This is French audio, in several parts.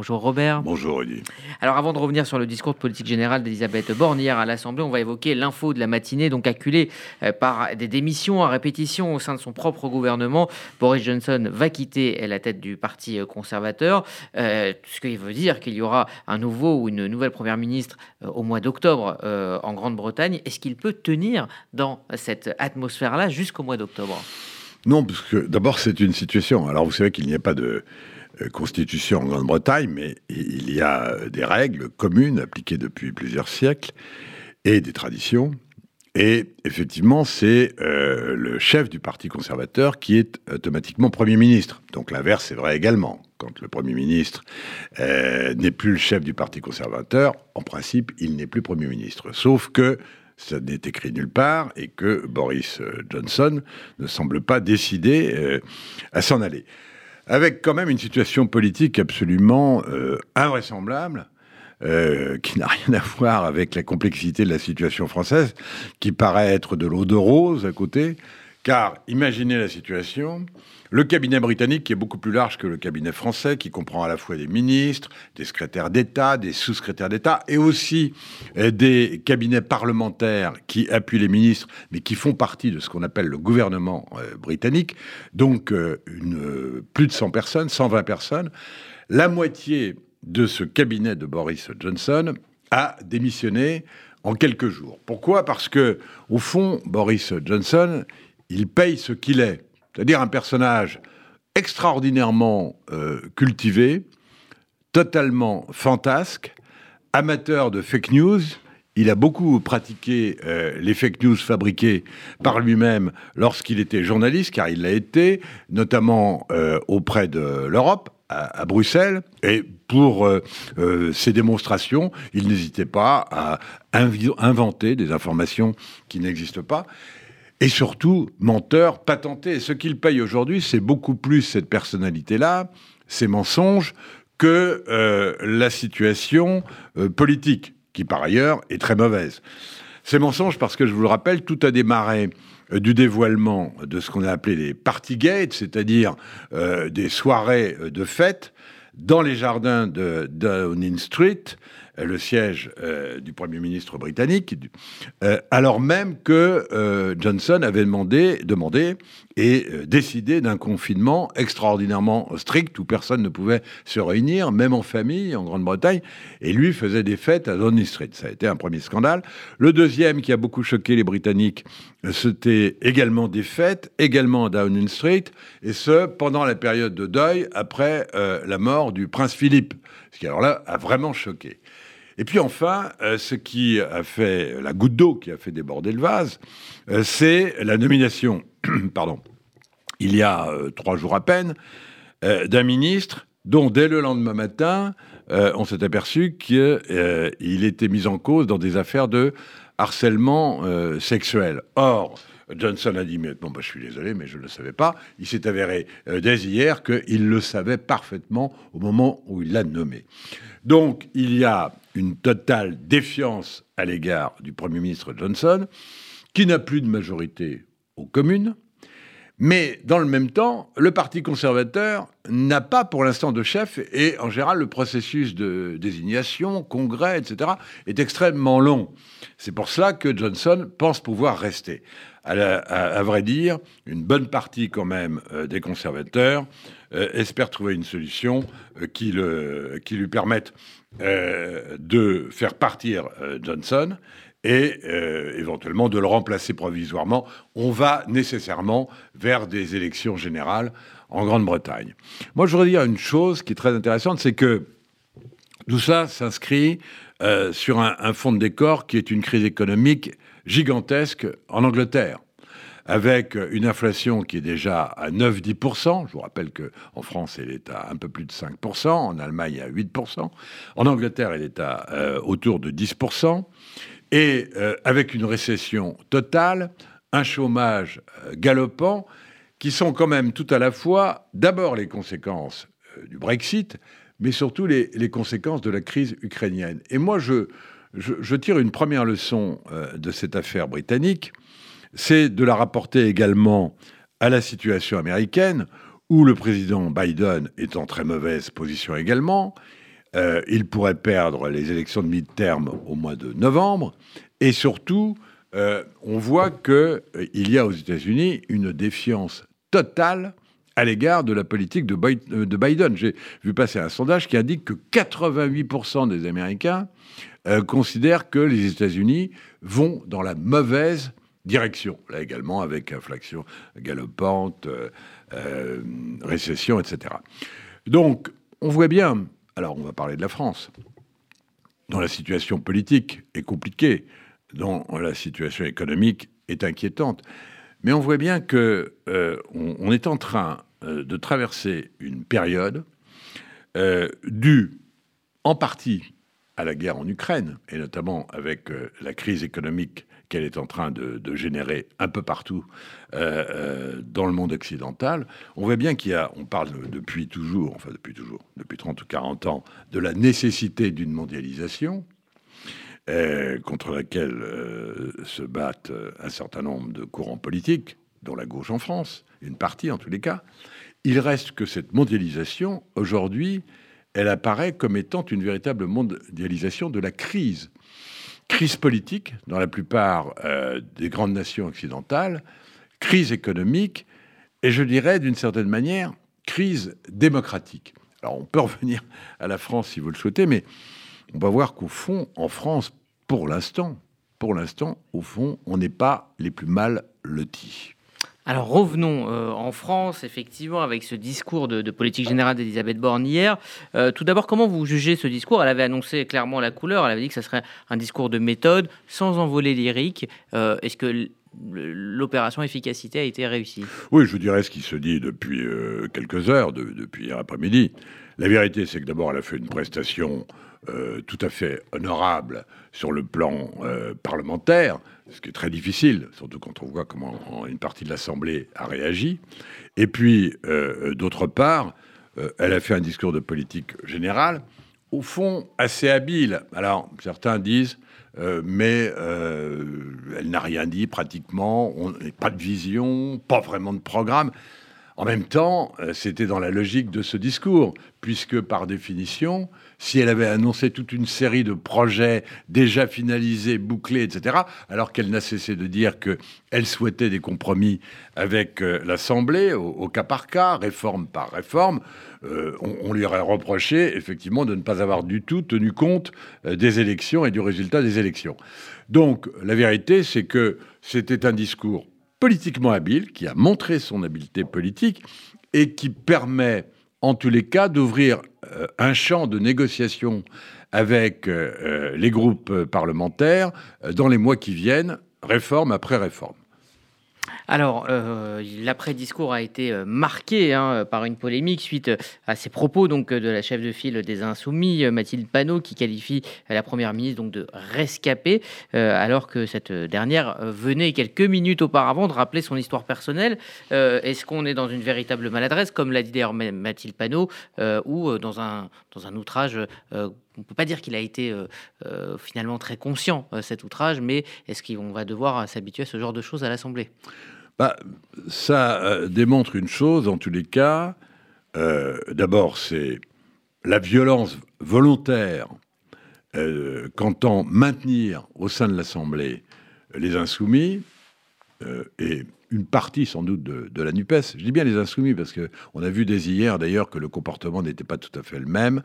Bonjour Robert. Bonjour Rudy. Alors avant de revenir sur le discours de politique générale d'Elisabeth Borne hier à l'Assemblée, on va évoquer l'info de la matinée, donc acculée euh, par des démissions à répétition au sein de son propre gouvernement. Boris Johnson va quitter la tête du Parti conservateur, euh, ce qui veut dire qu'il y aura un nouveau ou une nouvelle première ministre euh, au mois d'octobre en Grande-Bretagne. Est-ce qu'il peut tenir dans cette atmosphère-là jusqu'au mois d'octobre? Non, parce que d'abord c'est une situation. Alors vous savez qu'il n'y a pas de euh, constitution en Grande-Bretagne, mais il y a euh, des règles communes appliquées depuis plusieurs siècles et des traditions. Et effectivement, c'est euh, le chef du Parti conservateur qui est automatiquement Premier ministre. Donc l'inverse est vrai également. Quand le Premier ministre n'est plus le chef du Parti conservateur, en principe, il n'est plus Premier ministre. Sauf que ça n'est écrit nulle part et que Boris Johnson ne semble pas décidé à s'en aller avec quand même une situation politique absolument euh, invraisemblable. Euh, qui n'a rien à voir avec la complexité de la situation française, qui paraît être de l'eau de rose à côté, car imaginez la situation, le cabinet britannique qui est beaucoup plus large que le cabinet français, qui comprend à la fois des ministres, des secrétaires d'État, des sous-secrétaires d'État, et aussi euh, des cabinets parlementaires qui appuient les ministres, mais qui font partie de ce qu'on appelle le gouvernement euh, britannique. Donc euh, plus de 100 personnes, 120 personnes. La moitié de ce cabinet de Boris Johnson a démissionné en quelques jours. Pourquoi? Parce que, au fond, Boris Johnson, il paye ce qu'il est c'est-à-dire un personnage extraordinairement euh, cultivé, totalement fantasque, amateur de fake news. Il a beaucoup pratiqué euh, les fake news fabriquées par lui-même lorsqu'il était journaliste, car il l'a été, notamment euh, auprès de l'Europe, à, Bruxelles. Et pour ces démonstrations, il n'hésitait pas à inventer des informations qui n'existent pas et surtout menteur patenté. ce qu'il paye aujourd'hui, c'est beaucoup plus cette personnalité-là, ces mensonges, que euh, la situation euh, politique, qui par ailleurs est très mauvaise. Ces mensonges, parce que je vous le rappelle, tout a démarré euh, du dévoilement de ce qu'on a appelé les party gates, c'est-à-dire des soirées de fête dans les jardins de Downing Street, le siège euh, du Premier ministre britannique, euh, alors même que Johnson avait demandé et décidé d'un confinement extraordinairement strict où personne ne pouvait se réunir, même en famille, en Grande-Bretagne, et lui faisait des fêtes à Downing Street. Ça a été un premier scandale. Le deuxième qui a beaucoup choqué les Britanniques, c'était également des fêtes, également à Downing Street, et ce, pendant la période de deuil après la mort du prince Philippe, ce qui alors là a vraiment choqué. Et puis enfin, euh, ce qui a fait la goutte d'eau qui a fait déborder le vase, euh, c'est la nomination, pardon, il y a euh, trois jours à peine, d'un ministre dont dès le lendemain matin, on s'est aperçu qu'il était mis en cause dans des affaires de harcèlement sexuel. Or, Johnson a dit, mais bah, je suis désolé, mais je ne le savais pas. Il s'est avéré dès hier qu'il le savait parfaitement au moment où il l'a nommé. Donc, il y a une totale défiance à l'égard du Premier ministre Johnson, qui n'a plus de majorité aux communes, mais dans le même temps, le Parti conservateur n'a pas pour l'instant de chef et en général le processus de désignation, congrès, etc. est extrêmement long. C'est pour cela que Johnson pense pouvoir rester. À, vrai dire, une bonne partie quand même euh, des conservateurs euh, espère trouver une solution euh, qui, le, qui lui permette de faire partir Johnson et éventuellement de le remplacer provisoirement. On va nécessairement vers des élections générales en Grande-Bretagne. Moi, je voudrais dire une chose qui est très intéressante, c'est que tout ça s'inscrit sur un, un fond de décor qui est une crise économique gigantesque en Angleterre avec une inflation qui est déjà à 9-10%. Je vous rappelle qu'en France, elle est à un peu plus de 5%, en Allemagne à 8%, en Angleterre, elle est à euh, autour de 10%, et euh, avec une récession totale, un chômage euh, galopant, qui sont quand même tout à la fois d'abord les conséquences du Brexit, mais surtout les, conséquences de la crise ukrainienne. Et moi, je, je, tire une première leçon euh, de cette affaire britannique, c'est de la rapporter également à la situation américaine, où le président Biden est en très mauvaise position également, il pourrait perdre les élections de mi-terme au mois de novembre. Et surtout, on voit qu'il y a aux États-Unis une défiance totale à l'égard de la politique de Biden. J'ai vu passer un sondage qui indique que 88% des Américains euh, considèrent que les États-Unis vont dans la mauvaise direction. Là également, avec inflation galopante, euh, euh, récession, etc. Donc, on voit bien, alors on va parler de la France, dont la situation politique est compliquée, dont la situation économique est inquiétante. Mais on voit bien que on, est en train euh, de traverser une période euh, due en partie à la guerre en Ukraine, et notamment avec euh, la crise économique qu'elle est en train de, générer un peu partout dans le monde occidental, on voit bien qu'il y a, on parle depuis toujours, enfin depuis toujours, depuis 30 ou 40 ans, de la nécessité d'une mondialisation, contre laquelle se battent un certain nombre de courants politiques, dont la gauche en France, une partie en tous les cas. Il reste que cette mondialisation, aujourd'hui, elle apparaît comme étant une véritable mondialisation de la crise. Crise politique dans la plupart euh, des grandes nations occidentales, crise économique, et je dirais d'une certaine manière, crise démocratique. Alors on peut revenir à la France si vous le souhaitez, mais on va voir qu'au fond, en France, pour l'instant, pour l'instant, au fond, on n'est pas les plus mal lotis. Alors revenons euh, en France, effectivement, avec ce discours de, politique générale d'Elisabeth Borne hier. Euh, tout d'abord, comment vous jugez ce discours? Elle avait annoncé clairement la couleur, elle avait dit que ce serait un discours de méthode, sans envoler lyrique. Euh, est-ce que l'opération efficacité a été réussie? Oui, je vous dirais ce qui se dit depuis quelques heures, depuis hier après-midi. La vérité, c'est que d'abord, elle a fait une prestation tout à fait honorable sur le plan parlementaire ce qui est très difficile, surtout quand on voit comment une partie de l'Assemblée a réagi. Et puis, euh, d'autre part, euh, elle a fait un discours de politique générale, au fond assez habile. Alors, certains disent, euh, mais elle n'a rien dit pratiquement, on, pas de vision, pas vraiment de programme. En même temps, c'était dans la logique de ce discours, puisque par définition, si elle avait annoncé toute une série de projets déjà finalisés, bouclés, etc., alors qu'elle n'a cessé de dire qu'elle souhaitait des compromis avec euh, l'Assemblée, au, cas par cas, réforme par réforme, euh, on, lui aurait reproché effectivement de ne pas avoir du tout tenu compte euh, des élections et du résultat des élections. Donc la vérité, c'est que c'était un discours politiquement habile, qui a montré son habileté politique et qui permet en tous les cas, d'ouvrir euh, un champ de négociation avec euh, euh, les groupes parlementaires dans les mois qui viennent, réforme après réforme. Alors, euh, l'après-discours a été euh, marqué hein, par une polémique suite à ces propos donc de la chef de file des Insoumis, euh, Mathilde Panot, qui qualifie la première ministre donc de rescapée, alors que cette dernière venait quelques minutes auparavant de rappeler son histoire personnelle. Est-ce qu'on est dans une véritable maladresse, comme l'a dit d'ailleurs Mathilde Panot, ou dans un, dans un outrage on ne peut pas dire qu'il a été finalement très conscient, cet outrage, mais est-ce qu'on va devoir s'habituer à ce genre de choses à l'Assemblée? Bah, ça euh, démontre une chose, en tous les cas. Euh, d'abord, c'est la violence volontaire euh, qu'entend maintenir au sein de l'Assemblée les insoumis une partie sans doute de, la NUPES. Je dis bien les insoumis parce qu'on a vu dès hier d'ailleurs que le comportement n'était pas tout à fait le même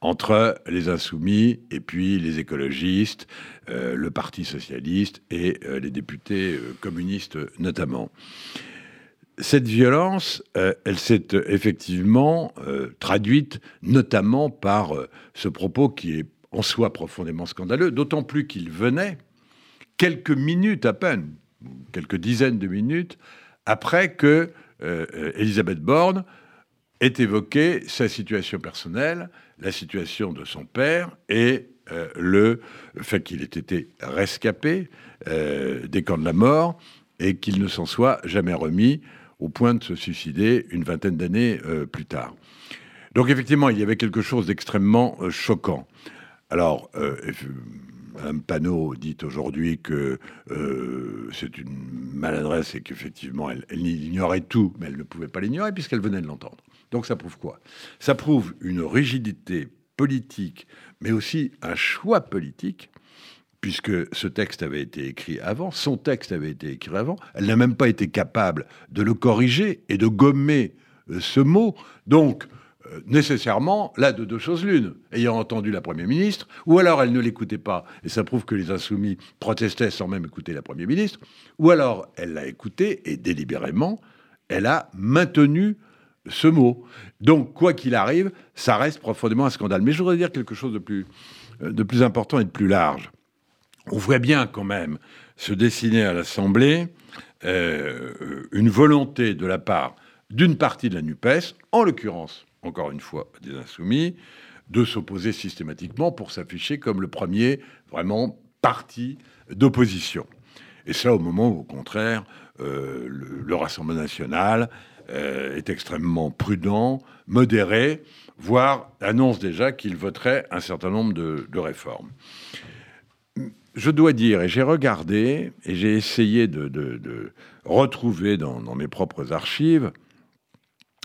entre les insoumis et puis les écologistes, euh, le Parti socialiste et euh, les députés euh, communistes notamment. Cette violence, elle s'est effectivement traduite notamment par ce propos qui est en soi profondément scandaleux, d'autant plus qu'il venait quelques minutes à peine, quelques dizaines de minutes, après que Elisabeth Borne ait évoqué sa situation personnelle la situation de son père et euh, le fait qu'il ait été rescapé euh, des camps de la mort et qu'il ne s'en soit jamais remis au point de se suicider une vingtaine d'années euh, plus tard. Donc effectivement, il y avait quelque chose d'extrêmement choquant. Alors, Mme Panot dit aujourd'hui que c'est une maladresse et qu'effectivement, elle, elle ignorait tout, mais elle ne pouvait pas l'ignorer puisqu'elle venait de l'entendre. Donc ça prouve quoi? Ça prouve une rigidité politique, mais aussi un choix politique, puisque ce texte avait été écrit avant, son texte avait été écrit avant, elle n'a même pas été capable de le corriger et de gommer euh, ce mot. Donc, euh, nécessairement, là, de deux choses l'une, ayant entendu la Première ministre, ou alors elle ne l'écoutait pas, et ça prouve que les insoumis protestaient sans même écouter la Première ministre, ou alors elle l'a écouté, et délibérément, elle a maintenu ce mot. Donc, quoi qu'il arrive, ça reste profondément un scandale. Mais je voudrais dire quelque chose de plus, euh, important et de plus large. On voit bien quand même se dessiner à l'Assemblée euh, une volonté de la part d'une partie de la NUPES, en l'occurrence, encore une fois, des insoumis, de s'opposer systématiquement pour s'afficher comme le premier vraiment parti d'opposition. Et ça au moment où, au contraire, euh, le, Rassemblement national euh, est extrêmement prudent, modéré, voire annonce déjà qu'il voterait un certain nombre de, réformes. Je dois dire, et j'ai regardé, et j'ai essayé de, retrouver dans, dans, mes propres archives,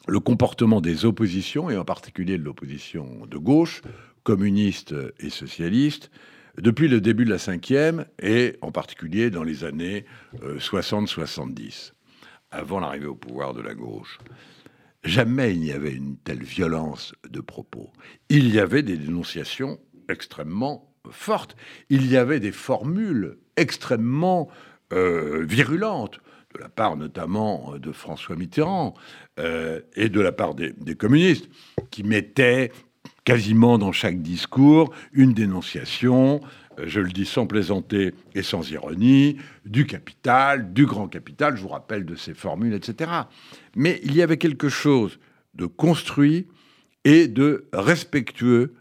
le comportement des oppositions, et en particulier de l'opposition de gauche, communiste et socialiste, depuis le début de la cinquième, et en particulier dans les années 60-70. Euh, avant l'arrivée au pouvoir de la gauche. Jamais il n'y avait une telle violence de propos. Il y avait des dénonciations extrêmement fortes. Il y avait des formules extrêmement euh, virulentes de la part notamment de François Mitterrand euh, et de la part des, des, communistes, qui mettaient quasiment dans chaque discours une dénonciation euh, je le dis sans plaisanter et sans ironie, du capital, du grand capital, je vous rappelle de ces formules, etc. Mais il y avait quelque chose de construit et de respectueux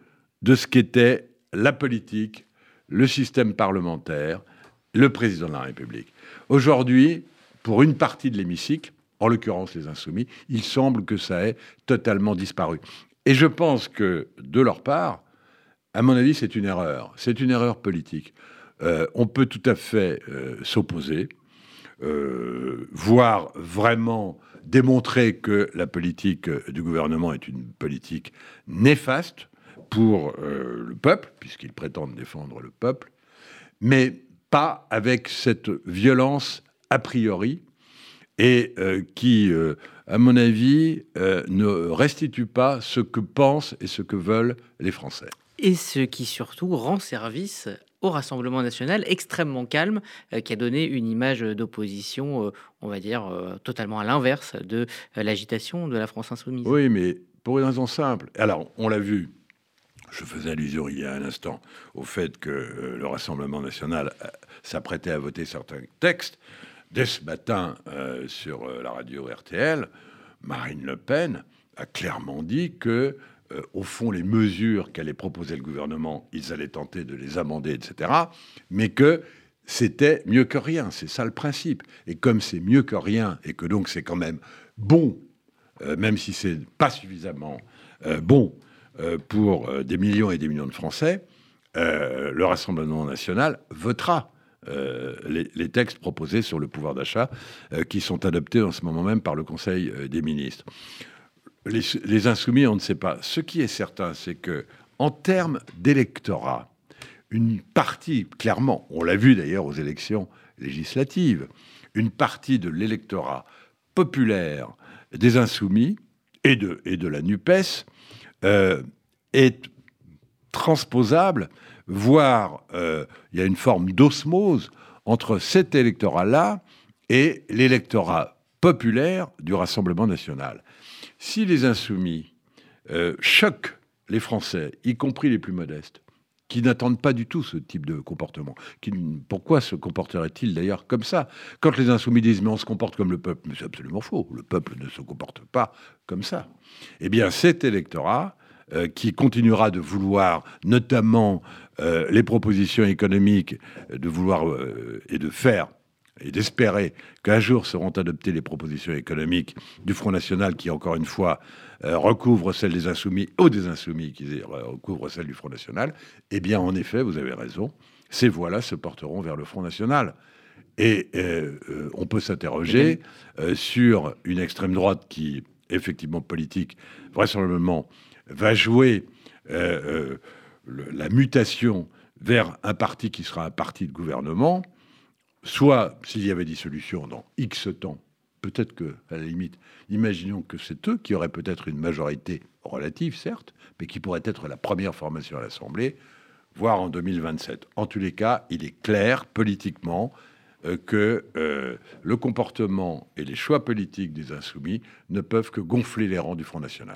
de ce qu'était la politique, le système parlementaire, le président de la République. Aujourd'hui, pour une partie de l'hémicycle, en l'occurrence les insoumis, il semble que ça ait totalement disparu. Et je pense que, de leur part, à mon avis, c'est une erreur. C'est une erreur politique. Euh, on peut tout à fait euh, s'opposer, euh, voire vraiment démontrer que la politique du gouvernement est une politique néfaste pour le peuple, puisqu'ils prétendent défendre le peuple, mais pas avec cette violence a priori et qui, à mon avis, ne restitue pas ce que pensent et ce que veulent les Français et ce qui surtout rend service au Rassemblement national extrêmement calme, euh, qui a donné une image d'opposition, euh, on va dire, euh, totalement à l'inverse de l'agitation de la France insoumise. Oui, mais pour une raison simple. Alors, on l'a vu, je faisais allusion il y a un instant au fait que le Rassemblement national s'apprêtait à voter certains textes. Dès ce matin, sur la radio RTL, Marine Le Pen a clairement dit que euh, au fond, les mesures qu'allait proposer le gouvernement, ils allaient tenter de les amender, etc. Mais que c'était mieux que rien. C'est ça le principe. Et comme c'est mieux que rien, et que donc c'est quand même bon, euh, même si c'est pas suffisamment euh, bon pour des millions et des millions de Français, le Rassemblement national votera les, les, textes proposés sur le pouvoir d'achat qui sont adoptés en ce moment même par le Conseil des ministres les, insoumis, on ne sait pas. Ce qui est certain, c'est que en termes d'électorat, une partie, clairement, on l'a vu d'ailleurs aux élections législatives, une partie de l'électorat populaire des insoumis et de, la NUPES euh, est transposable, voire euh, il y a une forme d'osmose entre cet électorat-là et l'électorat populaire du Rassemblement national. Si les insoumis euh, choquent les Français, y compris les plus modestes, qui n'attendent pas du tout ce type de comportement. pourquoi se comporterait-il d'ailleurs comme ça? Quand les insoumis disent mais on se comporte comme le peuple, mais c'est absolument faux, le peuple ne se comporte pas comme ça. Eh bien cet électorat, euh, qui continuera de vouloir notamment euh, les propositions économiques, de vouloir et de faire et d'espérer qu'un jour seront adoptées les propositions économiques du Front National qui, encore une fois, euh, recouvre celles des Insoumis ou des Insoumis qui recouvrent celles du Front National, eh bien, en effet, vous avez raison, ces voix-là se porteront vers le Front National. Et euh, euh, on peut s'interroger sur une extrême droite qui, effectivement politique, vraisemblablement, va jouer la mutation vers un parti qui sera un parti de gouvernement, soit s'il y avait dissolution dans X temps, peut-être que, à la limite, imaginons que c'est eux qui auraient peut-être une majorité relative, certes, mais qui pourrait être la première formation à l'Assemblée, voire en 2027. En tous les cas, il est clair politiquement euh, que euh, le comportement et les choix politiques des insoumis ne peuvent que gonfler les rangs du Front National.